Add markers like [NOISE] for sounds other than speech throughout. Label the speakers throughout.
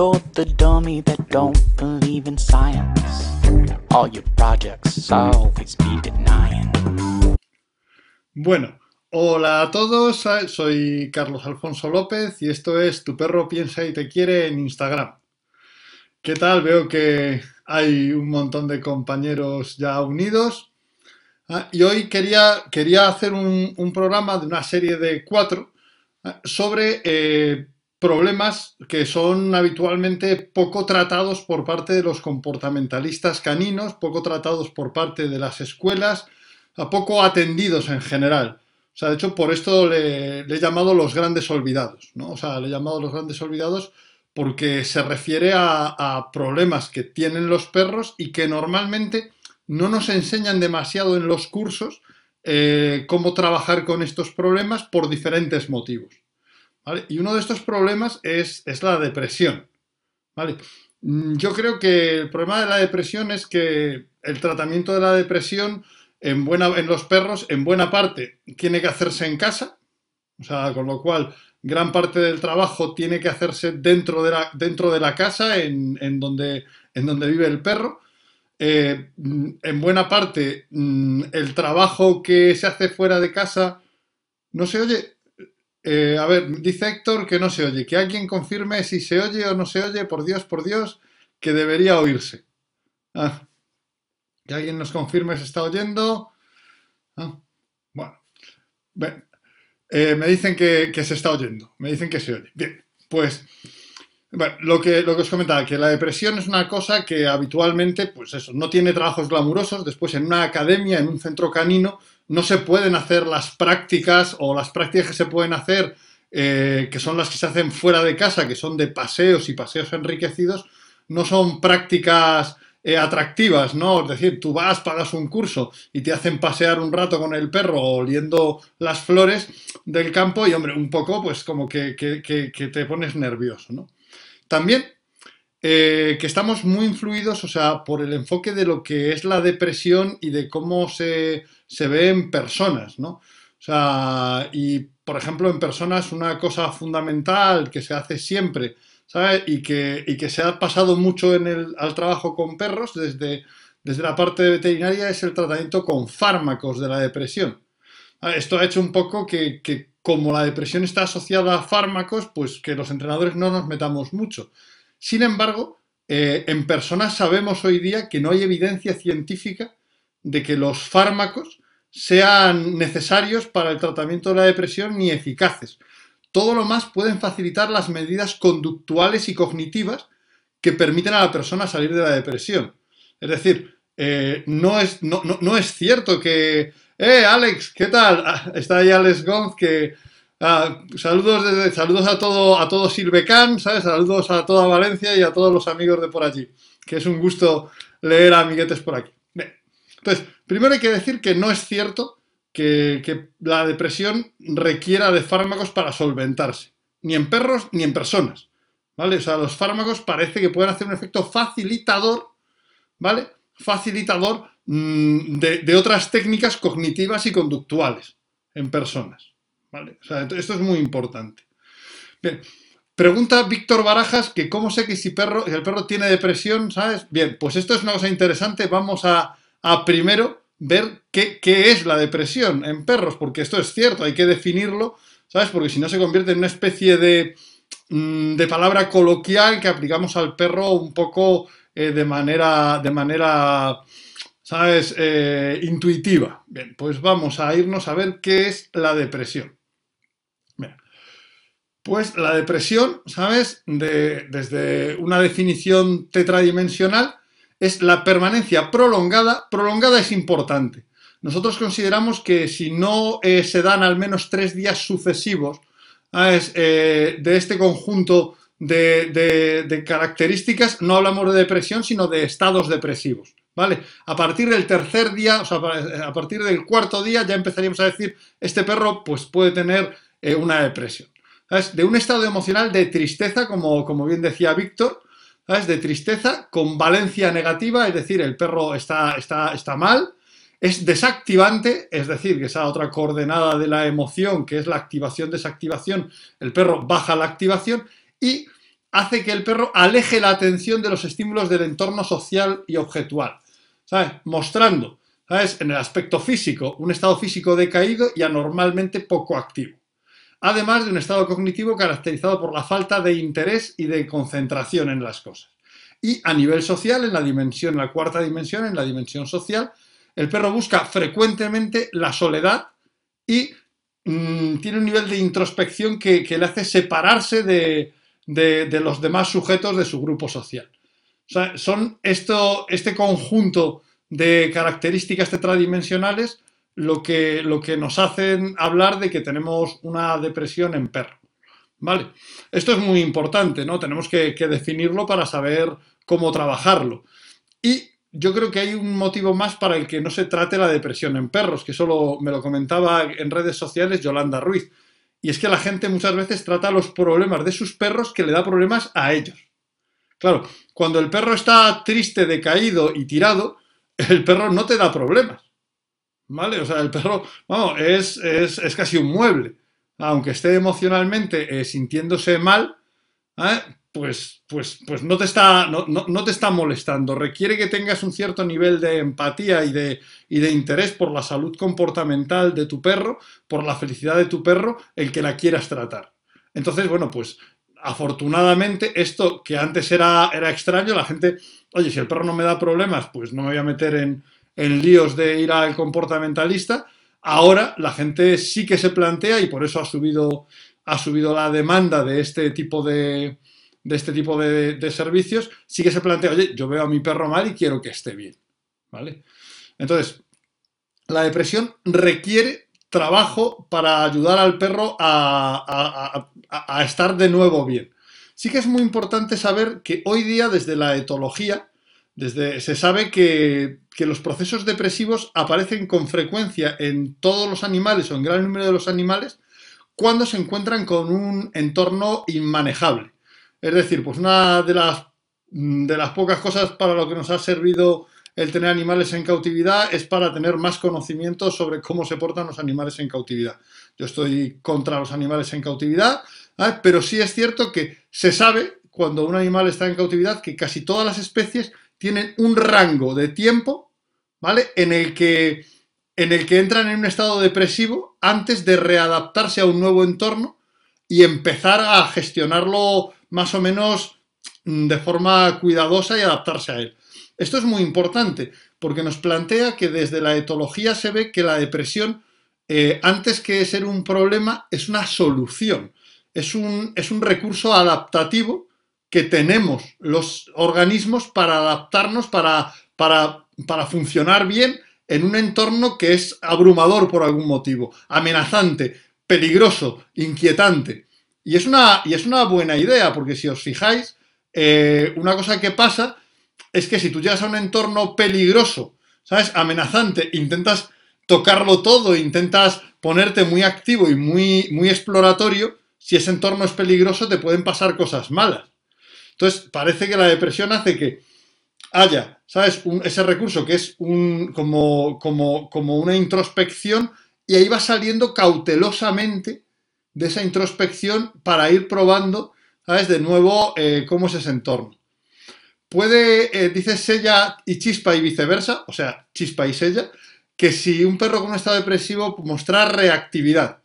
Speaker 1: You're the dummy that don't believe in science. All your projects always be denying.
Speaker 2: Bueno, hola a todos, soy Carlos Alfonso López y esto es Tu perro piensa y te quiere en Instagram. ¿Qué tal? Veo que hay un montón de compañeros ya unidos. Ah, y hoy quería, quería hacer un, un, programa de una serie de cuatro ah, sobre eh, problemas que son habitualmente poco tratados por parte de los comportamentalistas caninos, poco tratados por parte de las escuelas, poco atendidos en general. O sea, de hecho, por esto le, he llamado los grandes olvidados, ¿no? O sea, le he llamado los grandes olvidados porque se refiere a, problemas que tienen los perros y que normalmente no nos enseñan demasiado en los cursos eh, cómo trabajar con estos problemas por diferentes motivos. Y uno de estos problemas es, la depresión. ¿vale? Mm, yo creo que el problema de la depresión es que el tratamiento de la depresión en, buena, en los perros, en buena parte, tiene que hacerse en casa, o sea, con lo cual gran parte del trabajo tiene que hacerse dentro de la, dentro de la casa, en, donde, en donde vive el perro. Eh, mm, en buena parte, mm, el trabajo que se hace fuera de casa no se oye. Eh, a ver, dice Héctor que no se oye. Que alguien confirme si se oye o no se oye, por Dios, por Dios, que debería oírse. Ah, que alguien nos confirme si está oyendo. Ah, bueno. Eh, me dicen que, se está oyendo. Me dicen que se oye. Bien, pues. Bueno, lo que, lo que os comentaba, que la depresión es una cosa que habitualmente, pues eso, no tiene trabajos glamurosos. Después, en una academia, en un centro canino, no se pueden hacer las prácticas o las prácticas que se pueden hacer, eh, que son las que se hacen fuera de casa, que son de paseos y paseos enriquecidos, no son prácticas eh, atractivas, ¿no? Es decir, tú vas, pagas un curso y te hacen pasear un rato con el perro oliendo las flores del campo y, hombre, un poco, pues como que, te pones nervioso, ¿no? También eh, que estamos muy influidos, o sea, por el enfoque de lo que es la depresión y de cómo se, se ve en personas, ¿no? O sea, y por ejemplo, en personas una cosa fundamental que se hace siempre, ¿sabes? Y que, y que se ha pasado mucho en el, al trabajo con perros desde, desde la parte de veterinaria es el tratamiento con fármacos de la depresión. Esto ha hecho un poco que, que como la depresión está asociada a fármacos, pues que los entrenadores no nos metamos mucho. Sin embargo, eh, en personas sabemos hoy día que no hay evidencia científica de que los fármacos sean necesarios para el tratamiento de la depresión ni eficaces. Todo lo más pueden facilitar las medidas conductuales y cognitivas que permiten a la persona salir de la depresión. Es decir, eh, no, es, no, es cierto que, eh, Alex, ¿qué tal? Ah, está ahí Alex Gonz que Ah, saludos, desde, saludos a todo, a todo Silvecán, ¿sabes? Saludos a toda Valencia y a todos los amigos de por allí. Que es un gusto leer a amiguetes por aquí. Entonces, primero hay que decir que no es cierto que, la depresión requiera de fármacos para solventarse. Ni en perros ni en personas. ¿Vale? O sea, los fármacos parece que pueden hacer un efecto facilitador, ¿vale? Facilitador mm, de otras técnicas cognitivas y conductuales en personas esto es muy importante. Bien, pregunta Víctor Barajas que cómo sé que si perro, el perro tiene depresión, ¿sabes? Bien, pues esto es una cosa interesante. Vamos a, primero ver qué, es la depresión en perros, porque esto es cierto, hay que definirlo, ¿sabes? Porque si no se convierte en una especie de, mm, de palabra coloquial que aplicamos al perro un poco eh, de manera, de manera ¿sabes? Eh, intuitiva. Bien, pues vamos a irnos a ver qué es la depresión. Pues la depresión, ¿sabes? desde una definición tetradimensional, es la permanencia prolongada. Prolongada es importante. Nosotros consideramos que si no eh, se dan al menos tres días sucesivos eh, de este conjunto de, características, no hablamos de depresión, sino de estados depresivos. ¿Vale? A partir del tercer día, o sea, a partir del cuarto día, ya empezaríamos a decir, este perro pues, puede tener eh, una depresión de un estado emocional de tristeza, como, como bien decía Víctor, ¿sabes? de tristeza con valencia negativa, es decir, el perro está, está, está mal, es desactivante, es decir, que esa otra coordenada de la emoción, que es la activación-desactivación, el perro baja la activación y hace que el perro aleje la atención de los estímulos del entorno social y objetual, ¿sabes? Mostrando, ¿sabes? En el aspecto físico, un estado físico decaído y anormalmente poco activo. Además de un estado cognitivo caracterizado por la falta de interés y de concentración en las cosas. Y a nivel social, en la dimensión, en la cuarta dimensión, en la dimensión social, el perro busca frecuentemente la soledad y mm, tiene un nivel de introspección que, le hace separarse de, los demás sujetos de su grupo social. O sea, son esto, este conjunto de características tetradimensionales lo que, lo que nos hacen hablar de que tenemos una depresión en perro. ¿Vale? Esto es muy importante, ¿no? Tenemos que, que definirlo para saber cómo trabajarlo. Y yo creo que hay un motivo más para el que no se trate la depresión en perros, que solo me lo comentaba en redes sociales Yolanda Ruiz. Y es que la gente muchas veces trata los problemas de sus perros que le da problemas a ellos. Claro, cuando el perro está triste, decaído y tirado, el perro no te da problemas. ¿Vale? O sea, el perro, vamos, es, es, casi un mueble. Aunque esté emocionalmente eh, sintiéndose mal, ¿eh? pues, pues, pues no, te está, no, te está molestando. Requiere que tengas un cierto nivel de empatía y de, y de interés por la salud comportamental de tu perro, por la felicidad de tu perro, el que la quieras tratar. Entonces, bueno, pues afortunadamente esto que antes era, era extraño, la gente, oye, si el perro no me da problemas, pues no me voy a meter en, en líos de ir al comportamentalista. Ahora la gente sí que se plantea y por eso ha subido, ha subido la demanda de este tipo de, de este tipo de, servicios, sí que se plantea, oye, yo veo a mi perro mal y quiero que esté bien. ¿Vale? Entonces, la depresión requiere trabajo para ayudar al perro a, estar de nuevo bien. Sí que es muy importante saber que hoy día, desde la etología, desde, se sabe que, que, los procesos depresivos aparecen con frecuencia en todos los animales o en gran número de los animales cuando se encuentran con un entorno inmanejable. Es decir, pues una de las, mm, de las pocas cosas para lo que nos ha servido el tener animales en cautividad es para tener más conocimiento sobre cómo se portan los animales en cautividad. Yo estoy contra los animales en cautividad, pero sí es cierto que se sabe cuando un animal está en cautividad que casi todas las especies tienen un rango de tiempo, ¿vale? En el que, en el que entran en un estado depresivo antes de readaptarse a un nuevo entorno y empezar a gestionarlo más o menos mm, de forma cuidadosa y adaptarse a él. Esto es muy importante porque nos plantea que desde la etología se ve que la depresión, eh, antes que ser un problema, es una solución, es un, es un recurso adaptativo que tenemos los organismos para adaptarnos, para, para, para funcionar bien en un entorno que es abrumador por algún motivo, amenazante, peligroso, inquietante. Y es una, y es una buena idea, porque si os fijáis, eh, una cosa que pasa es que si tú llegas a un entorno peligroso, ¿sabes? Amenazante, intentas tocarlo todo, intentas ponerte muy activo y muy, muy exploratorio, si ese entorno es peligroso te pueden pasar cosas malas. Entonces, parece que la depresión hace que haya, ¿sabes? ese recurso que es un, como, como, como una introspección y ahí va saliendo cautelosamente de esa introspección para ir probando, ¿sabes? De nuevo, eh, cómo es ese entorno. Puede, eh, dice y Chispa y viceversa, o sea, Chispa y Sella, que si un perro con un estado depresivo mostrar reactividad.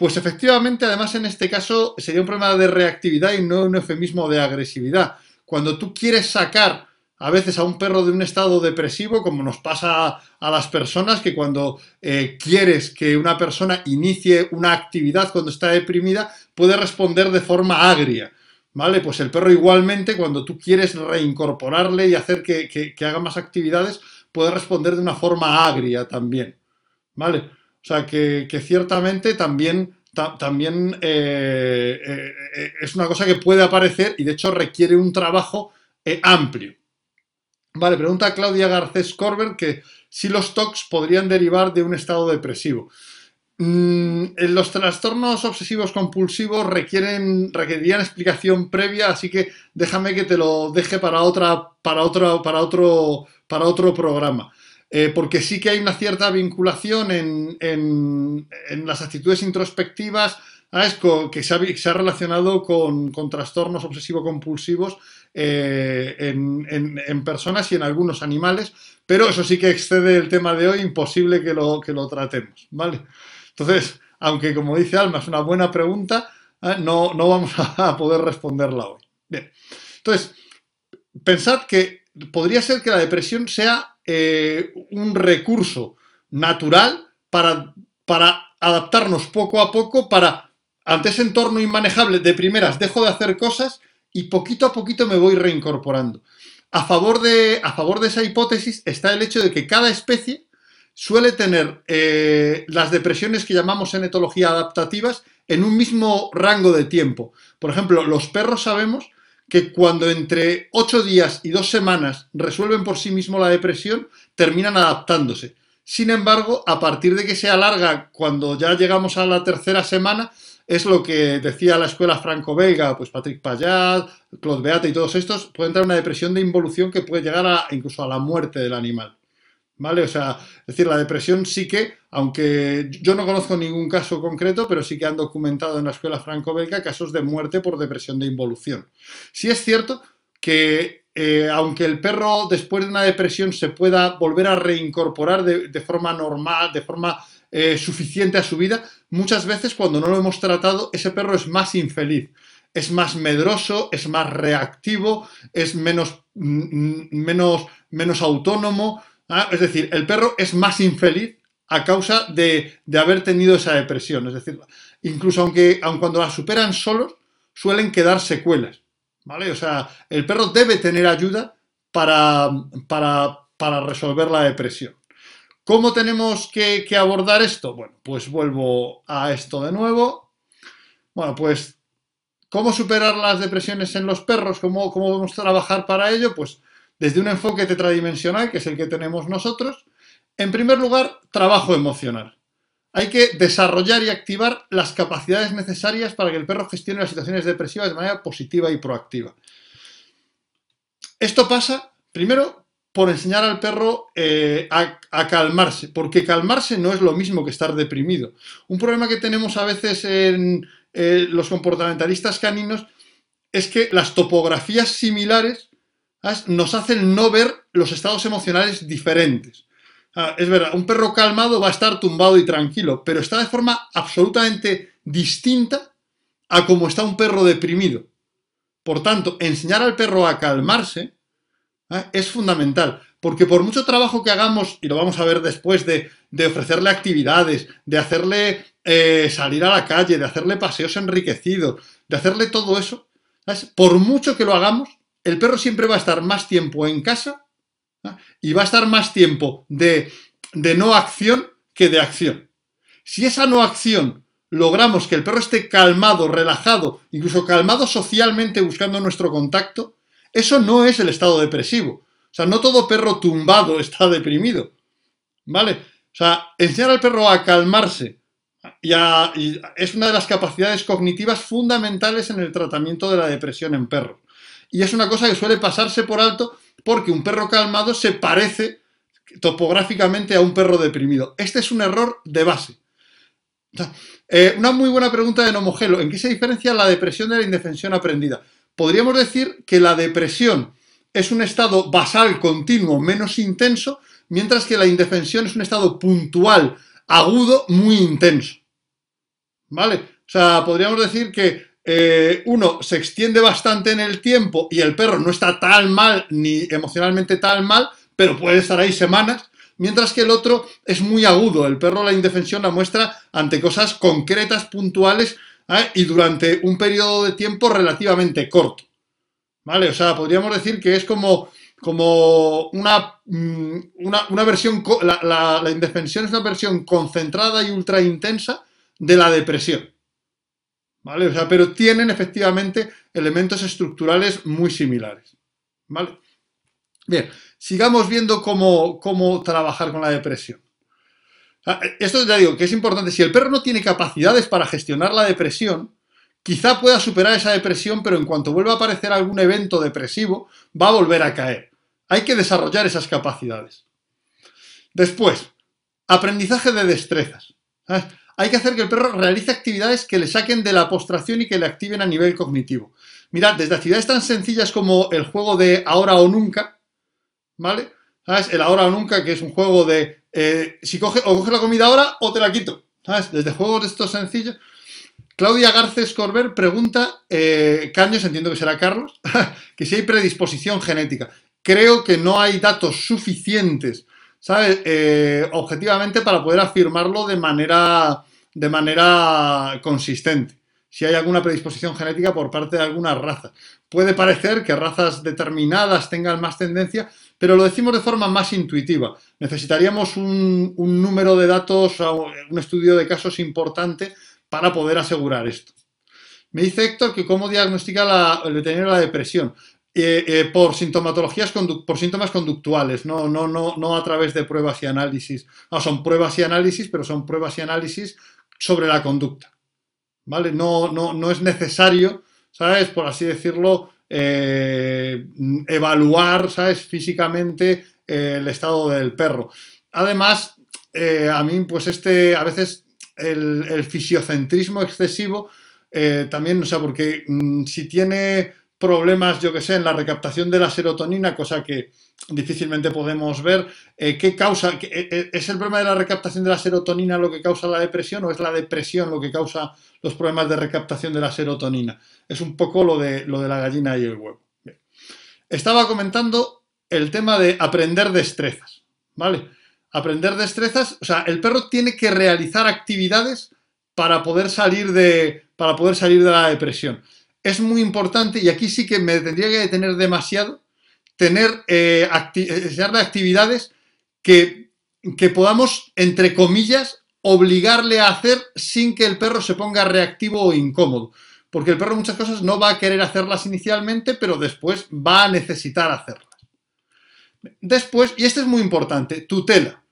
Speaker 2: Pues efectivamente, además en este caso sería un problema de reactividad y no un eufemismo de agresividad. Cuando tú quieres sacar a veces a un perro de un estado depresivo, como nos pasa a las personas, que cuando eh, quieres que una persona inicie una actividad cuando está deprimida, puede responder de forma agria. ¿Vale? Pues el perro igualmente, cuando tú quieres reincorporarle y hacer que, haga más actividades, puede responder de una forma agria también. ¿Vale? O sea que, ciertamente también, también eh, eh, es una cosa que puede aparecer y de hecho requiere un trabajo amplio. Vale, pregunta Claudia Garcés Corber que si los TOCs podrían derivar de un estado depresivo. Mm, los trastornos obsesivos compulsivos requieren, requerirían explicación previa, así que déjame que te lo deje para, otra, para, otro, para, otro, para otro programa. Eh, porque sí que hay una cierta vinculación en, en, las actitudes introspectivas que se ha, relacionado con, trastornos obsesivo-compulsivos eh, en, personas y en algunos animales, pero eso sí que excede el tema de hoy, imposible que lo, que lo tratemos, ¿vale? Entonces, aunque como dice Alma es una buena pregunta, ¿eh? no, no vamos [LAUGHS] a poder responderla hoy. Bien, entonces, pensad que podría ser que la depresión sea eh, un recurso natural para, para adaptarnos poco a poco, para, ante ese entorno inmanejable, de primeras dejo de hacer cosas y poquito a poquito me voy reincorporando. A favor de, a favor de esa hipótesis está el hecho de que cada especie suele tener eh, las depresiones que llamamos en etología adaptativas en un mismo rango de tiempo. Por ejemplo, los perros sabemos que cuando entre ocho días y dos semanas resuelven por sí mismo la depresión, terminan adaptándose. Sin embargo, a partir de que se alarga, cuando ya llegamos a la tercera semana, es lo que decía la escuela franco-belga, pues Patrick Payat, Claude Beate y todos estos, puede entrar una depresión de involución que puede llegar a, incluso a la muerte del animal. ¿Vale? O sea, es decir, la depresión sí que, aunque yo no conozco ningún caso concreto, pero sí que han documentado en la escuela franco-belga casos de muerte por depresión de involución. Sí es cierto que, eh, aunque el perro después de una depresión se pueda volver a reincorporar de, forma normal, de forma eh, suficiente a su vida, muchas veces cuando no lo hemos tratado, ese perro es más infeliz es más medroso, es más reactivo, es menos, mm, menos, menos autónomo, Ah, es decir, el perro es más infeliz a causa de, haber tenido esa depresión. Es decir, incluso aunque aun cuando la superan solos, suelen quedar secuelas. ¿Vale? O sea, el perro debe tener ayuda para, para, resolver la depresión. ¿Cómo tenemos que, abordar esto? Bueno, pues vuelvo a esto de nuevo. Bueno, pues, ¿cómo superar las depresiones en los perros? ¿Cómo, cómo vamos a trabajar para ello? Pues desde un enfoque tetradimensional, que es el que tenemos nosotros. En primer lugar, trabajo emocional. Hay que desarrollar y activar las capacidades necesarias para que el perro gestione las situaciones depresivas de manera positiva y proactiva. Esto pasa, primero, por enseñar al perro eh, a, calmarse, porque calmarse no es lo mismo que estar deprimido. Un problema que tenemos a veces en eh, los comportamentalistas caninos es que las topografías similares nos hacen no ver los estados emocionales diferentes. Es verdad, un perro calmado va a estar tumbado y tranquilo, pero está de forma absolutamente distinta a como está un perro deprimido. Por tanto, enseñar al perro a calmarse ah, es fundamental, porque por mucho trabajo que hagamos, y lo vamos a ver después, de, ofrecerle actividades, de hacerle eh, salir a la calle, de hacerle paseos enriquecidos, de hacerle todo eso, por mucho que lo hagamos, el perro siempre va a estar más tiempo en casa y va a estar más tiempo de, no acción que de acción. Si esa no acción logramos que el perro esté calmado, relajado, incluso calmado socialmente buscando nuestro contacto, eso no es el estado depresivo. O sea, no todo perro tumbado está deprimido. ¿Vale? O sea, enseñar al perro a calmarse y es una de las capacidades cognitivas fundamentales en el tratamiento de la depresión en perros. Y es una cosa que suele pasarse por alto porque un perro calmado se parece topográficamente a un perro deprimido. Este es un error de base. Eh, una muy buena pregunta de Nomogelo. ¿En qué se diferencia la depresión de la indefensión aprendida? Podríamos decir que la depresión es un estado basal continuo menos intenso, mientras que la indefensión es un estado puntual, agudo, muy intenso. ¿Vale? O sea, podríamos decir que eh, uno se extiende bastante en el tiempo y el perro no está tan mal ni emocionalmente tan mal, pero puede estar ahí semanas, mientras que el otro es muy agudo. El perro la indefensión la muestra ante cosas concretas, puntuales ¿eh? y durante un periodo de tiempo relativamente corto. ¿Vale? O sea, podríamos decir que es como, como una, mm, una, versión, la, la indefensión es una versión concentrada y ultra intensa de la depresión. ¿Vale? O sea, pero tienen efectivamente elementos estructurales muy similares, ¿vale? Bien, sigamos viendo cómo, cómo trabajar con la depresión. Esto ya digo que es importante. Si el perro no tiene capacidades para gestionar la depresión, quizá pueda superar esa depresión, pero en cuanto vuelva a aparecer algún evento depresivo, va a volver a caer. Hay que desarrollar esas capacidades. Después, aprendizaje de destrezas. Hay que hacer que el perro realice actividades que le saquen de la postración y que le activen a nivel cognitivo. Mirad, desde actividades tan sencillas como el juego de ahora o nunca, ¿vale? ¿Sabes? El ahora o nunca, que es un juego de eh, si coge, o coge la comida ahora o te la quito. ¿Sabes? Desde juegos de estos sencillos. Claudia Garces Corber pregunta, eh, Caños, entiendo que será Carlos, [LAUGHS] que si hay predisposición genética. Creo que no hay datos suficientes, ¿sabes? Eh, objetivamente para poder afirmarlo de manera, de manera consistente. Si hay alguna predisposición genética por parte de algunas razas. Puede parecer que razas determinadas tengan más tendencia, pero lo decimos de forma más intuitiva. Necesitaríamos un, número de datos, un estudio de casos importante para poder asegurar esto. Me dice Héctor que cómo diagnostica la, el veterinario la depresión. Eh, eh, por sintomatologías, por síntomas conductuales, no, no, no, no a través de pruebas y análisis. No, son pruebas y análisis, pero son pruebas y análisis sobre la conducta. ¿Vale? No, no, no es necesario, ¿sabes? Por así decirlo, eh, evaluar, ¿sabes? Físicamente el estado del perro. Además, a mí, pues este, a veces el, fisiocentrismo excesivo eh, también, o sea, porque mm, si tiene problemas, yo que sé, en la recaptación de la serotonina, cosa que difícilmente podemos ver, eh, ¿qué causa? Eh, ¿Es el problema de la recaptación de la serotonina lo que causa la depresión o es la depresión lo que causa los problemas de recaptación de la serotonina? Es un poco lo de, lo de la gallina y el huevo. Estaba comentando el tema de aprender destrezas, ¿vale? aprender destrezas, o sea, el perro tiene que realizar actividades para poder salir de, para poder salir de la depresión. Es muy importante, y aquí sí que me tendría que detener demasiado, tener eh, eh actividades que, que podamos, entre comillas, obligarle a hacer sin que el perro se ponga reactivo o incómodo. Porque el perro muchas cosas no va a querer hacerlas inicialmente, pero después va a necesitar hacerlas. Después, y esto es muy importante, tutela.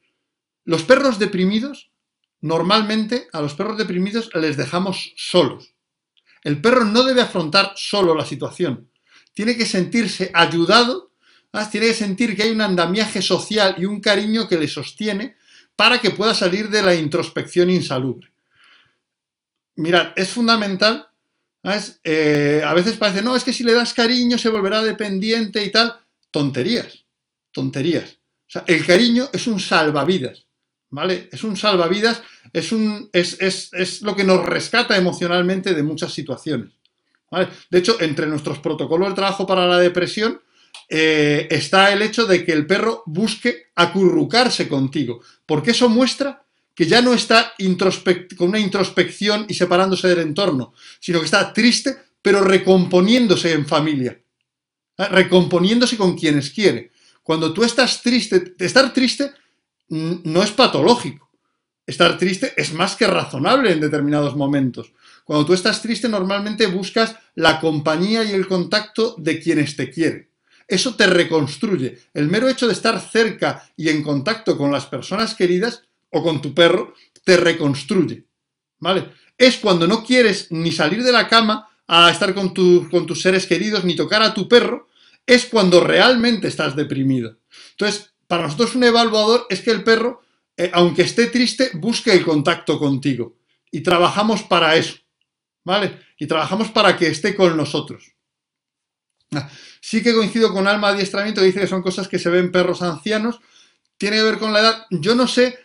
Speaker 2: Los perros deprimidos, normalmente a los perros deprimidos les dejamos solos. El perro no debe afrontar solo la situación. Tiene que sentirse ayudado, tiene que sentir que hay un andamiaje social y un cariño que le sostiene para que pueda salir de la introspección insalubre. Mirad, es fundamental. Eh, a veces parece, no, es que si le das cariño se volverá dependiente y tal. Tonterías tonterías. O sea, el cariño es un salvavidas, ¿vale? Es un salvavidas, es, un, es, lo que nos rescata emocionalmente de muchas situaciones. De hecho, entre nuestros protocolos de trabajo para la depresión eh, está el hecho de que el perro busque acurrucarse contigo, porque eso muestra que ya no está con una introspección y separándose del entorno, sino que está triste, pero recomponiéndose en familia, recomponiéndose con quienes quiere. Cuando tú estás triste, estar triste no es patológico. Estar triste es más que razonable en determinados momentos. Cuando tú estás triste normalmente buscas la compañía y el contacto de quienes te quieren. Eso te reconstruye. El mero hecho de estar cerca y en contacto con las personas queridas o con tu perro te reconstruye. ¿Vale? Es cuando no quieres ni salir de la cama a estar con, con tus seres queridos ni tocar a tu perro es cuando realmente estás deprimido. Entonces, para nosotros un evaluador es que el perro, eh, aunque esté triste, busque el contacto contigo. Y trabajamos para eso. ¿Vale? Y trabajamos para que esté con nosotros. Ah, sí que coincido con Alma Adiestramiento, dice que son cosas que se ven perros ancianos. Tiene que ver con la edad. Yo no sé,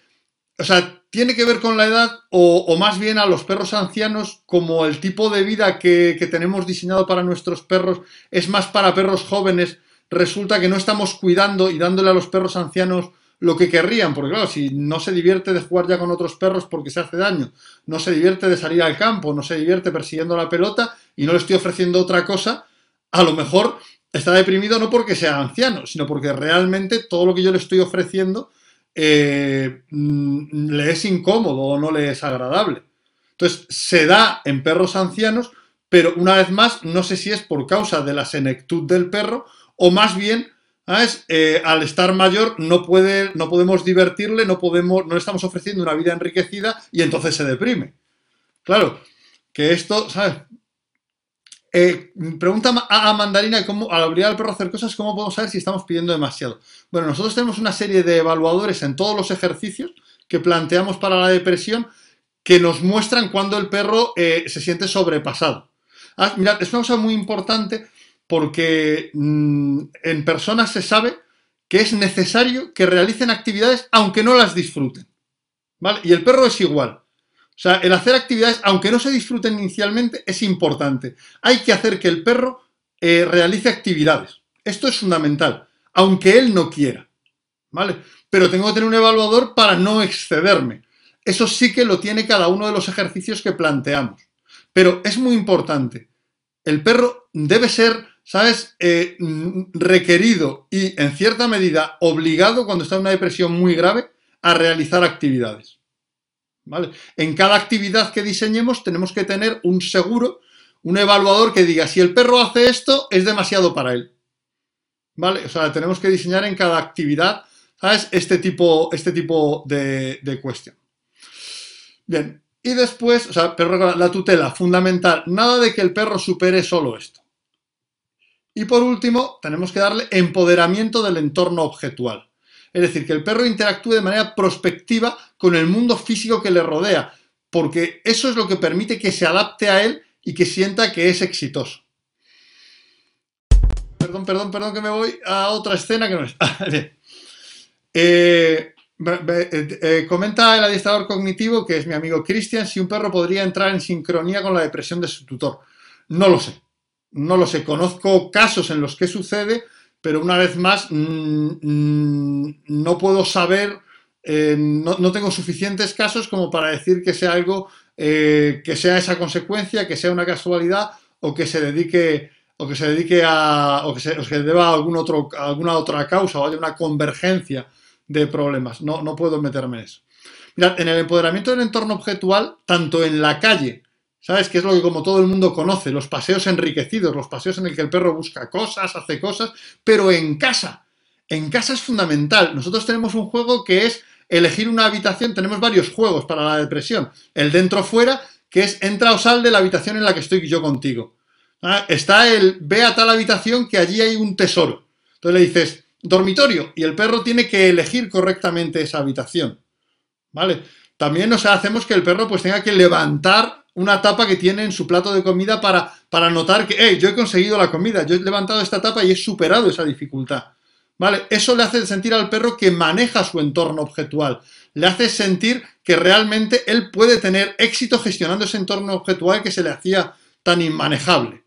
Speaker 2: o sea, tiene que ver con la edad o, más bien a los perros ancianos como el tipo de vida que, tenemos diseñado para nuestros perros es más para perros jóvenes, resulta que no estamos cuidando y dándole a los perros ancianos lo que querrían, porque claro, si no se divierte de jugar ya con otros perros porque se hace daño, no se divierte de salir al campo, no se divierte persiguiendo la pelota y no le estoy ofreciendo otra cosa, a lo mejor está deprimido no porque sea anciano, sino porque realmente todo lo que yo le estoy ofreciendo eh, mm, le es incómodo o no le es agradable. Entonces, se da en perros ancianos, pero una vez más, no sé si es por causa de la senectud del perro o más bien es eh, al estar mayor no, puede, no podemos divertirle, no, podemos, no le estamos ofreciendo una vida enriquecida y entonces se deprime. Claro, que esto, ¿sabes? Eh, pregunta a, Mandarina cómo, al obligar al perro a hacer cosas, ¿cómo podemos saber si estamos pidiendo demasiado? Bueno, nosotros tenemos una serie de evaluadores en todos los ejercicios que planteamos para la depresión que nos muestran cuando el perro eh, se siente sobrepasado. Ah, mirad, es una cosa muy importante porque mm, en personas se sabe que es necesario que realicen actividades aunque no las disfruten. Y el perro es igual. O sea, el hacer actividades, aunque no se disfruten inicialmente, es importante. Hay que hacer que el perro eh, realice actividades. Esto es fundamental, aunque él no quiera. ¿Vale? Pero tengo que tener un evaluador para no excederme. Eso sí que lo tiene cada uno de los ejercicios que planteamos. Pero es muy importante. El perro debe ser, ¿sabes?, eh, requerido y en cierta medida obligado cuando está en una depresión muy grave a realizar actividades. ¿Vale? En cada actividad que diseñemos tenemos que tener un seguro un evaluador que diga, si el perro hace esto, es demasiado para él. ¿Vale? O sea, tenemos que diseñar en cada actividad, ¿sabes? Este tipo, este tipo de, cuestión. Bien, y después, o sea, pero la tutela, fundamental, nada de que el perro supere solo esto. Y por último, tenemos que darle empoderamiento del entorno objetual. Es decir, que el perro interactúe de manera prospectiva con el mundo físico que le rodea, porque eso es lo que permite que se adapte a él y que sienta que es exitoso. Perdón, perdón, perdón que me voy a otra escena que no es. [LAUGHS] Eh, eh, eh, comenta el adiestrador cognitivo, que es mi amigo Cristian, si un perro podría entrar en sincronía con la depresión de su tutor. No lo sé. No lo sé. Conozco casos en los que sucede, pero una vez más mm, mm, no puedo saber, no, no, tengo suficientes casos como para decir que sea algo eh, que sea esa consecuencia, que sea una casualidad o que se dedique o que se dedique a o que se, deba a, alguna otra causa o haya una convergencia de problemas. No, no puedo meterme en eso. Mirad, en el empoderamiento del entorno objetual, tanto en la calle, ¿sabes? Que es lo que como todo el mundo conoce, los paseos enriquecidos, los paseos en el que el perro busca cosas, hace cosas, pero en casa, en casa es fundamental. Nosotros tenemos un juego que es elegir una habitación, tenemos varios juegos para la depresión. El dentro-fuera, que es entra o sal de la habitación en la que estoy yo contigo. Ah, está el ve a tal habitación que allí hay un tesoro. Entonces le dices, dormitorio, y el perro tiene que elegir correctamente esa habitación. ¿Vale? También nos hacemos que el perro pues tenga que levantar una tapa que tiene en su plato de comida para, para notar que, hey, yo he conseguido la comida, yo he levantado esta tapa y he superado esa dificultad. ¿Vale? Eso le hace sentir al perro que maneja su entorno objetual. Le hace sentir que realmente él puede tener éxito gestionando ese entorno objetual que se le hacía tan inmanejable.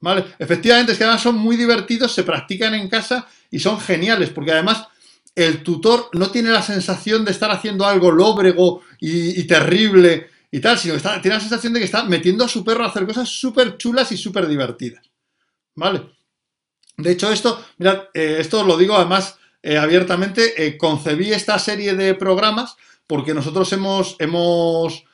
Speaker 2: ¿Vale? Efectivamente, es que además son muy divertidos, se practican en casa y son geniales, porque además el tutor no tiene la sensación de estar haciendo algo lóbrego y, terrible y tal, sino que tiene la sensación de que está metiendo a su perro a hacer cosas súper chulas y súper divertidas. ¿Vale? De hecho, esto, mirad, eh, esto lo digo además eh, abiertamente, eh, concebí esta serie de programas porque nosotros hemos, hemos,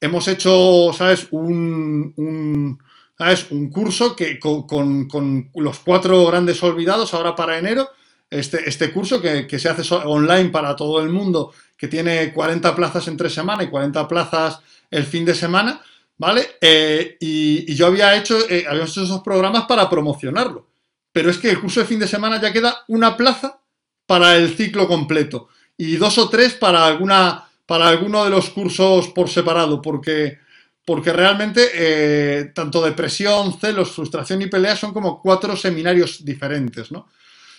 Speaker 2: hemos hecho, ¿sabes? Un, un, ¿sabes? un curso que con, los cuatro grandes olvidados ahora para enero, este, este curso que, se hace online para todo el mundo, que tiene 40 plazas entre semana y 40 plazas el fin de semana, ¿vale? y, yo había hecho, habíamos hecho esos programas para promocionarlo pero es que el curso de fin de semana ya queda una plaza para el ciclo completo y dos o tres para alguna para alguno de los cursos por separado, porque, porque realmente eh, tanto depresión, celos, frustración y pelea son como cuatro seminarios diferentes, ¿no?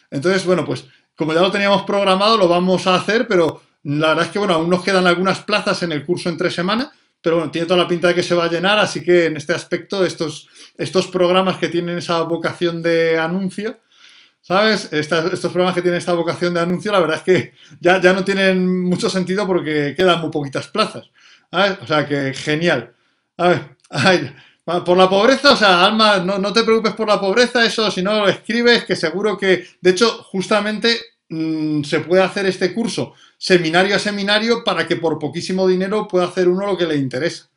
Speaker 2: Entonces, bueno, pues como ya lo teníamos programado, lo vamos a hacer, pero la verdad es que, bueno, aún nos quedan algunas plazas en el curso entre semana, pero bueno, tiene toda la pinta de que se va a llenar, así que en este aspecto, estos, estos programas que tienen esa vocación de anuncio, ¿sabes? estos programas que tienen esta vocación de anuncio, la verdad es que ya, ya no tienen mucho sentido porque quedan muy poquitas plazas. O sea que genial. A ver, por la pobreza, o sea, Alma, no, no, te preocupes por la pobreza, eso si no lo escribes, que seguro que, de hecho, justamente mm, se puede hacer este curso seminario a seminario para que por poquísimo dinero pueda hacer uno lo que le interesa.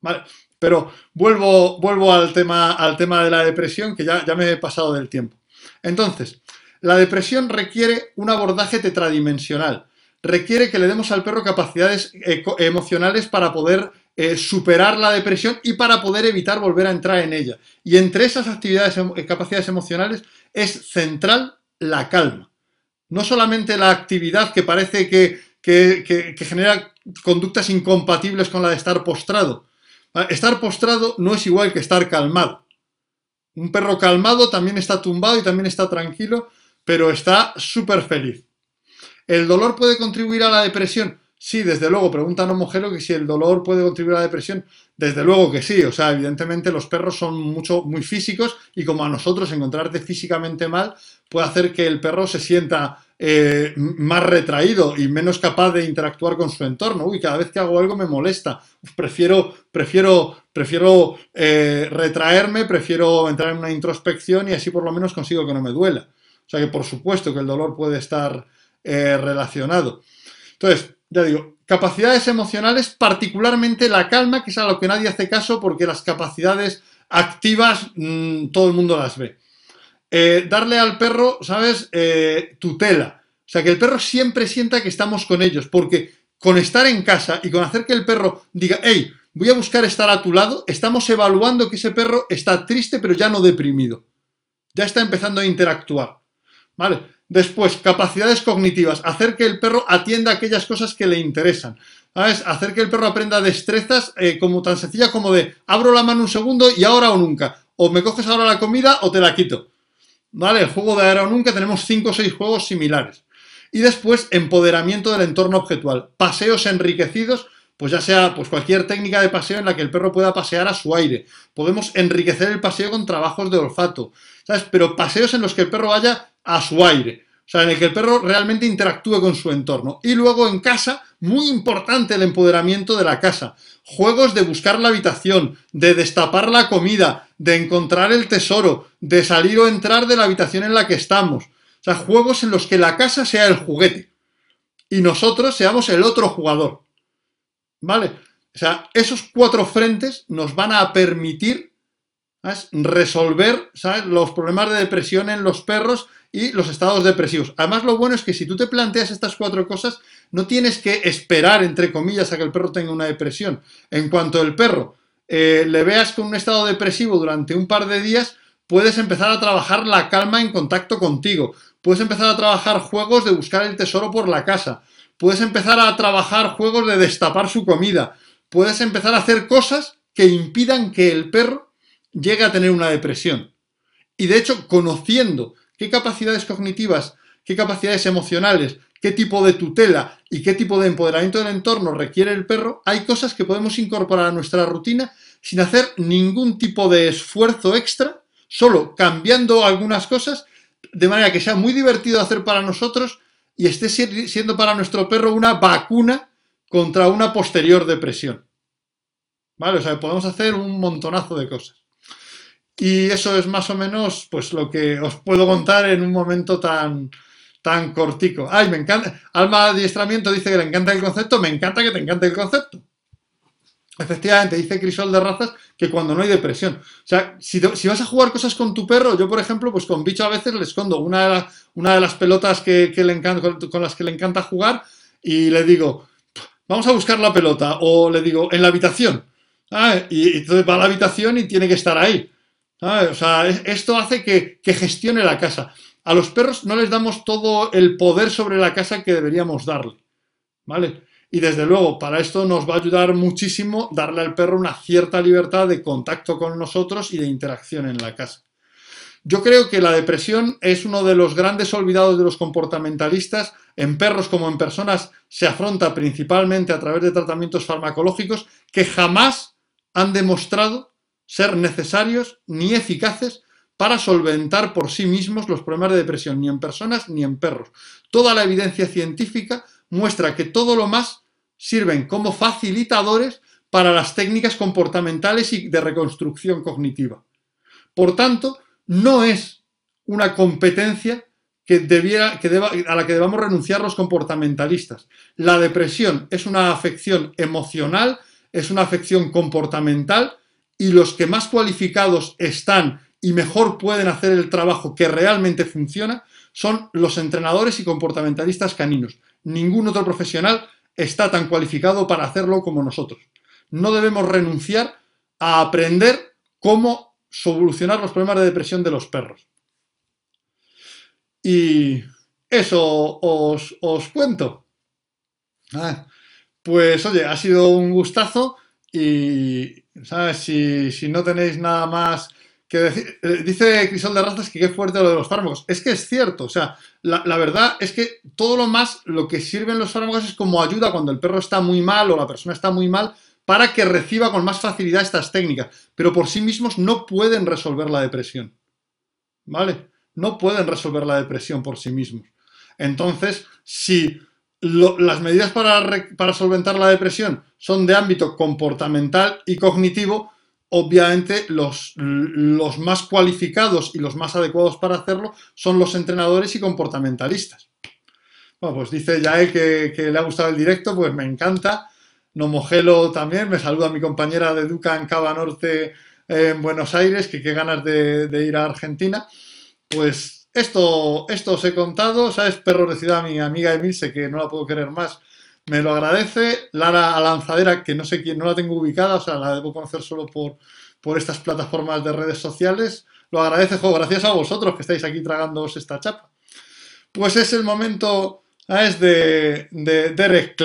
Speaker 2: ¿Vale? Pero vuelvo, vuelvo al, tema, al tema de la depresión, que ya, ya me he pasado del tiempo. Entonces, la depresión requiere un abordaje tetradimensional. Requiere que le demos al perro capacidades emocionales para poder eh, superar la depresión y para poder evitar volver a entrar en ella. Y entre esas actividades, eh, capacidades emocionales, es central la calma no solamente la actividad que parece que, genera conductas incompatibles con la de estar postrado. Estar postrado no es igual que estar calmado. Un perro calmado también está tumbado y también está tranquilo, pero está súper feliz. ¿El dolor puede contribuir a la depresión? Sí, desde luego, pregunta no Mojero que si el dolor puede contribuir a la depresión. Desde luego que sí, o sea, evidentemente los perros son mucho, muy físicos y como a nosotros encontrarte físicamente mal puede hacer que el perro se sienta eh, más retraído y menos capaz de interactuar con su entorno. Uy, cada vez que hago algo me molesta. prefiero, prefiero, prefiero eh, retraerme, prefiero entrar en una introspección y así por lo menos consigo que no me duela. O sea que por supuesto que el dolor puede estar eh, relacionado. Entonces, ya digo, capacidades emocionales, particularmente la calma, que es a lo que nadie hace caso porque las capacidades activas mm, todo el mundo las ve. Eh, darle al perro, ¿sabes? Eh, tutela. O sea, que el perro siempre sienta que estamos con ellos, porque con estar en casa y con hacer que el perro diga, hey, voy a buscar estar a tu lado, estamos evaluando que ese perro está triste pero ya no deprimido. Ya está empezando a interactuar. ¿Vale? Después, capacidades cognitivas. Hacer que el perro atienda aquellas cosas que le interesan. ¿Sabes? Hacer que el perro aprenda destrezas eh, como tan sencilla como de abro la mano un segundo y ahora o nunca. O me coges ahora la comida o te la quito. ¿Vale? El juego de ahora o nunca tenemos 5 o 6 juegos similares. Y después, empoderamiento del entorno objetual. Paseos enriquecidos pues ya sea pues cualquier técnica de paseo en la que el perro pueda pasear a su aire. Podemos enriquecer el paseo con trabajos de olfato, ¿sabes? Pero paseos en los que el perro vaya a su aire. O sea, en el que el perro realmente interactúe con su entorno. Y luego en casa, muy importante el empoderamiento de la casa. Juegos de buscar la habitación, de destapar la comida, de encontrar el tesoro, de salir o entrar de la habitación en la que estamos. O sea, juegos en los que la casa sea el juguete y nosotros seamos el otro jugador. ¿Vale? O sea, esos cuatro frentes nos van a permitir resolver los problemas de depresión en los perros y los estados depresivos. Además, lo bueno es que si tú te planteas estas cuatro cosas, no tienes que esperar, entre comillas, a que el perro tenga una depresión. En cuanto el perro eh, le veas con un estado depresivo durante un par de días, puedes empezar a trabajar la calma en contacto contigo. Puedes empezar a trabajar juegos de buscar el tesoro por la casa. Puedes empezar a trabajar juegos de destapar su comida. Puedes empezar a hacer cosas que impidan que el perro llegue a tener una depresión. Y de hecho, conociendo qué capacidades cognitivas, qué capacidades emocionales, qué tipo de tutela y qué tipo de empoderamiento del entorno requiere el perro, hay cosas que podemos incorporar a nuestra rutina sin hacer ningún tipo de esfuerzo extra, solo cambiando algunas cosas, de manera que sea muy divertido hacer para nosotros y esté siendo para nuestro perro una vacuna contra una posterior depresión. ¿Vale? O sea, podemos hacer un montonazo de cosas. Y eso es más o menos pues lo que os puedo contar en un momento tan, tan cortico. Ay, me encanta. Alma Adiestramiento dice que le encanta el concepto, me encanta que te encante el concepto. Efectivamente, dice Crisol de Razas que cuando no hay depresión. O sea, si, vas a jugar cosas con tu perro, yo por ejemplo, pues con Bicho a veces le escondo una de, una de las pelotas que, le encanta, con las que le encanta jugar y le digo, vamos a buscar la pelota. O le digo, en la habitación. Ah, y, entonces va a la habitación y tiene que estar ahí. O sea, esto hace que, gestione la casa. A los perros no les damos todo el poder sobre la casa que deberíamos darle. ¿Vale? Y desde luego, para esto nos va a ayudar muchísimo darle al perro una cierta libertad de contacto con nosotros y de interacción en la casa. Yo creo que la depresión es uno de los grandes olvidados de los comportamentalistas. En perros como en personas se afronta principalmente a través de tratamientos farmacológicos que jamás han demostrado ser necesarios ni eficaces para solventar por sí mismos los problemas de depresión, ni en personas ni en perros. Toda la evidencia científica muestra que todo lo más sirven como facilitadores para las técnicas comportamentales y de reconstrucción cognitiva. Por tanto, no es una competencia que debiera, que deba, a la que debamos renunciar los comportamentalistas. La depresión es una afección emocional, es una afección comportamental y los que más cualificados están y mejor pueden hacer el trabajo que realmente funciona son los entrenadores y comportamentalistas caninos. Ningún otro profesional está tan cualificado para hacerlo como nosotros. No debemos renunciar a aprender cómo solucionar los problemas de depresión de los perros. Y eso os, cuento. Ah, Pues oye, ha sido un gustazo y, ¿sabes? Si, si no tenéis nada más que decir, eh, dice Crisol de Razas que qué fuerte lo de los fármacos. Es que es cierto, o sea, la, la, verdad es que todo lo más, lo que sirven los fármacos es como ayuda cuando el perro está muy mal o la persona está muy mal para que reciba con más facilidad estas técnicas, pero por sí mismos no pueden resolver la depresión. ¿Vale? No pueden resolver la depresión por sí mismos. Entonces, si las medidas para, para solventar la depresión son de ámbito comportamental y cognitivo, obviamente los, los, más cualificados y los más adecuados para hacerlo son los entrenadores y comportamentalistas. Bueno, pues dice Yael que, que le ha gustado el directo, pues me encanta. Nomogelo también, me saluda mi compañera de Educa en Cava Norte en Buenos Aires, que qué ganas de, de, ir a Argentina. Pues esto, os he contado, ¿sabes? Perro ciudad, mi amiga Emilce, que no la puedo querer más, me lo agradece. Lara Lanzadera, que no sé quién, no la tengo ubicada, o sea, la debo conocer solo por, por estas plataformas de redes sociales. Lo agradece, jo, gracias a vosotros que estáis aquí tragándoos esta chapa. Pues es el momento, ¿sabes? De, de Derek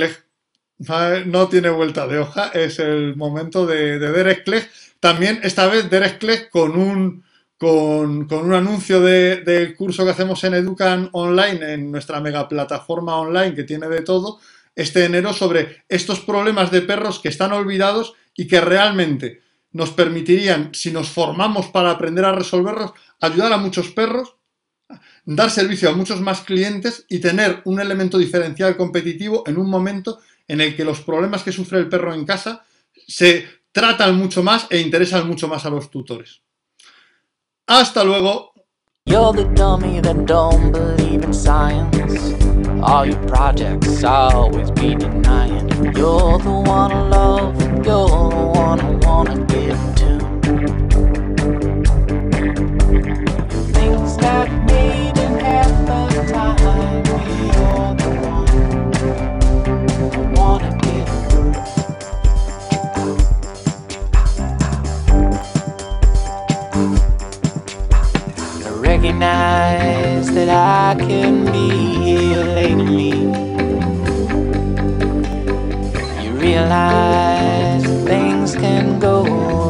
Speaker 2: no tiene vuelta de hoja, es el momento de, de Derek. También esta vez Derek con un, con, un anuncio del de curso que hacemos en Educan Online, en nuestra mega plataforma online que tiene de todo, este enero sobre estos problemas de perros que están olvidados y que realmente nos permitirían, si nos formamos para aprender a resolverlos, ayudar a muchos perros, dar servicio a muchos más clientes y tener un elemento diferencial competitivo en un momento en el que los problemas que sufre el perro en casa se tratan mucho más e interesan mucho más a los tutores. Hasta luego. You're the dummy that don't believe in science. All your projects always be denying. You're the one I love, you're the one I wanna give to. Things that made in half recognize that I can be here lately. You realize things can go.